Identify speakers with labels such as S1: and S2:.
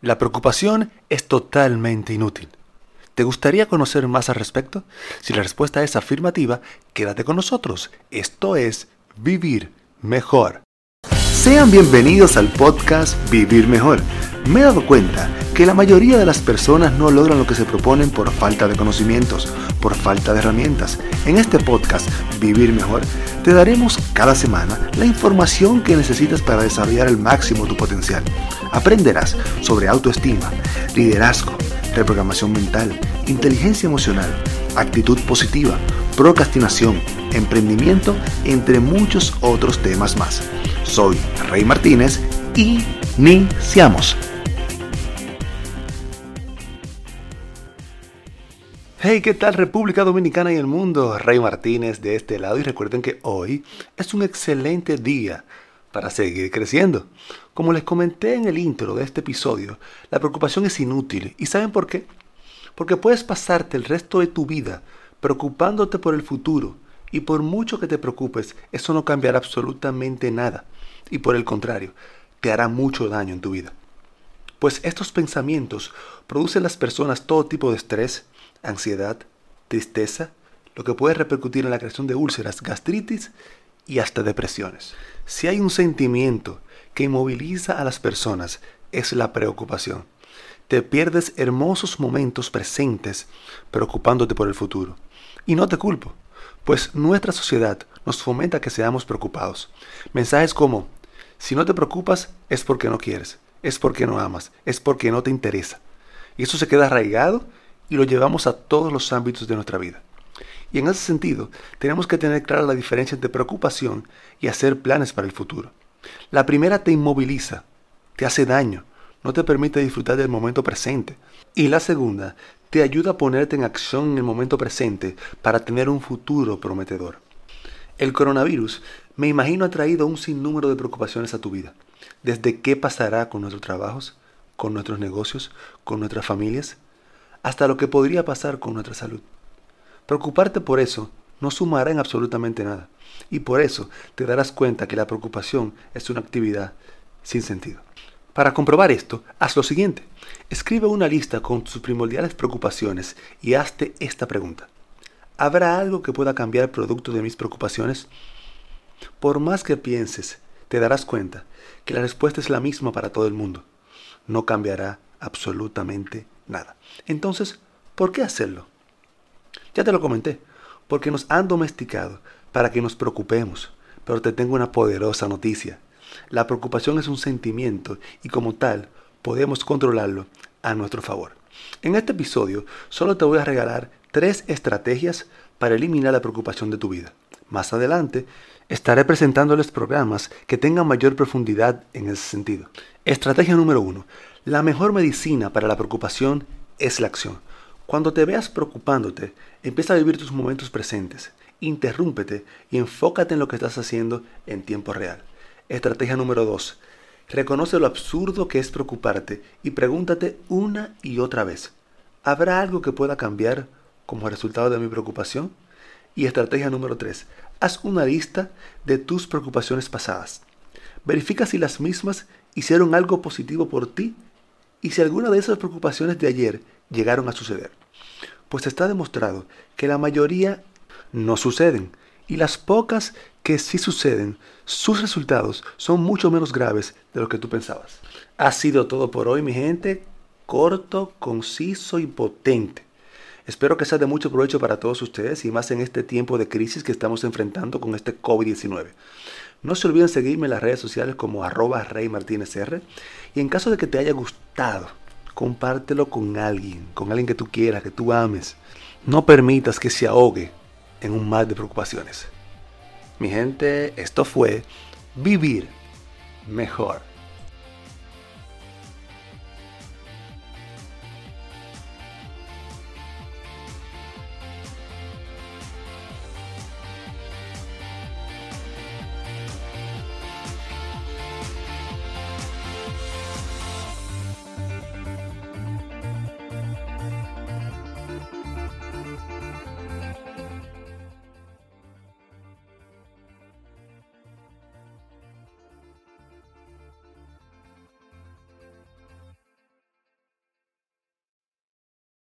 S1: La preocupación es totalmente inútil. ¿Te gustaría conocer más al respecto? Si la respuesta es afirmativa, quédate con nosotros. Esto es Vivir Mejor. Sean bienvenidos al podcast Vivir Mejor. Me he dado cuenta que la mayoría de las personas no logran lo que se proponen por falta de conocimientos, por falta de herramientas. En este podcast Vivir Mejor te daremos cada semana la información que necesitas para desarrollar al máximo tu potencial. Aprenderás sobre autoestima, liderazgo, reprogramación mental, inteligencia emocional, actitud positiva, procrastinación, emprendimiento, entre muchos otros temas más. Soy Rey Martínez y iniciamos. Hey, ¿qué tal República Dominicana y el mundo? Rey Martínez de este lado y recuerden que hoy es un excelente día para seguir creciendo. Como les comenté en el intro de este episodio, la preocupación es inútil. ¿Y saben por qué? Porque puedes pasarte el resto de tu vida preocupándote por el futuro y por mucho que te preocupes, eso no cambiará absolutamente nada. Y por el contrario, te hará mucho daño en tu vida. Pues estos pensamientos producen en las personas todo tipo de estrés, ansiedad, tristeza, lo que puede repercutir en la creación de úlceras, gastritis y hasta depresiones. Si hay un sentimiento que inmoviliza a las personas, es la preocupación. Te pierdes hermosos momentos presentes preocupándote por el futuro. Y no te culpo, pues nuestra sociedad nos fomenta que seamos preocupados. Mensajes como, si no te preocupas es porque no quieres, es porque no amas, es porque no te interesa. Y eso se queda arraigado y lo llevamos a todos los ámbitos de nuestra vida. Y en ese sentido, tenemos que tener clara la diferencia entre preocupación y hacer planes para el futuro. La primera te inmoviliza, te hace daño, no te permite disfrutar del momento presente. Y la segunda te ayuda a ponerte en acción en el momento presente para tener un futuro prometedor. El coronavirus, me imagino, ha traído un sinnúmero de preocupaciones a tu vida. Desde qué pasará con nuestros trabajos, con nuestros negocios, con nuestras familias, hasta lo que podría pasar con nuestra salud. Preocuparte por eso no sumará en absolutamente nada. Y por eso te darás cuenta que la preocupación es una actividad sin sentido. Para comprobar esto, haz lo siguiente. Escribe una lista con tus primordiales preocupaciones y hazte esta pregunta. ¿Habrá algo que pueda cambiar producto de mis preocupaciones? Por más que pienses, te darás cuenta que la respuesta es la misma para todo el mundo. No cambiará absolutamente nada. Entonces, ¿por qué hacerlo? Ya te lo comenté, porque nos han domesticado para que nos preocupemos, pero te tengo una poderosa noticia. La preocupación es un sentimiento y como tal podemos controlarlo a nuestro favor. En este episodio solo te voy a regalar tres estrategias para eliminar la preocupación de tu vida. Más adelante estaré presentándoles programas que tengan mayor profundidad en ese sentido. Estrategia número uno. La mejor medicina para la preocupación es la acción. Cuando te veas preocupándote, empieza a vivir tus momentos presentes, interrúmpete y enfócate en lo que estás haciendo en tiempo real. Estrategia número 2. Reconoce lo absurdo que es preocuparte y pregúntate una y otra vez, ¿habrá algo que pueda cambiar como resultado de mi preocupación? Y estrategia número 3. Haz una lista de tus preocupaciones pasadas. Verifica si las mismas hicieron algo positivo por ti y si alguna de esas preocupaciones de ayer llegaron a suceder. Pues está demostrado que la mayoría no suceden y las pocas que sí suceden, sus resultados son mucho menos graves de lo que tú pensabas. Ha sido todo por hoy, mi gente. Corto, conciso y potente. Espero que sea de mucho provecho para todos ustedes y más en este tiempo de crisis que estamos enfrentando con este COVID-19. No se olviden seguirme en las redes sociales como arroba Rey Martínez. Y en caso de que te haya gustado compártelo con alguien, con alguien que tú quieras, que tú ames. No permitas que se ahogue en un mar de preocupaciones. Mi gente, esto fue Vivir Mejor.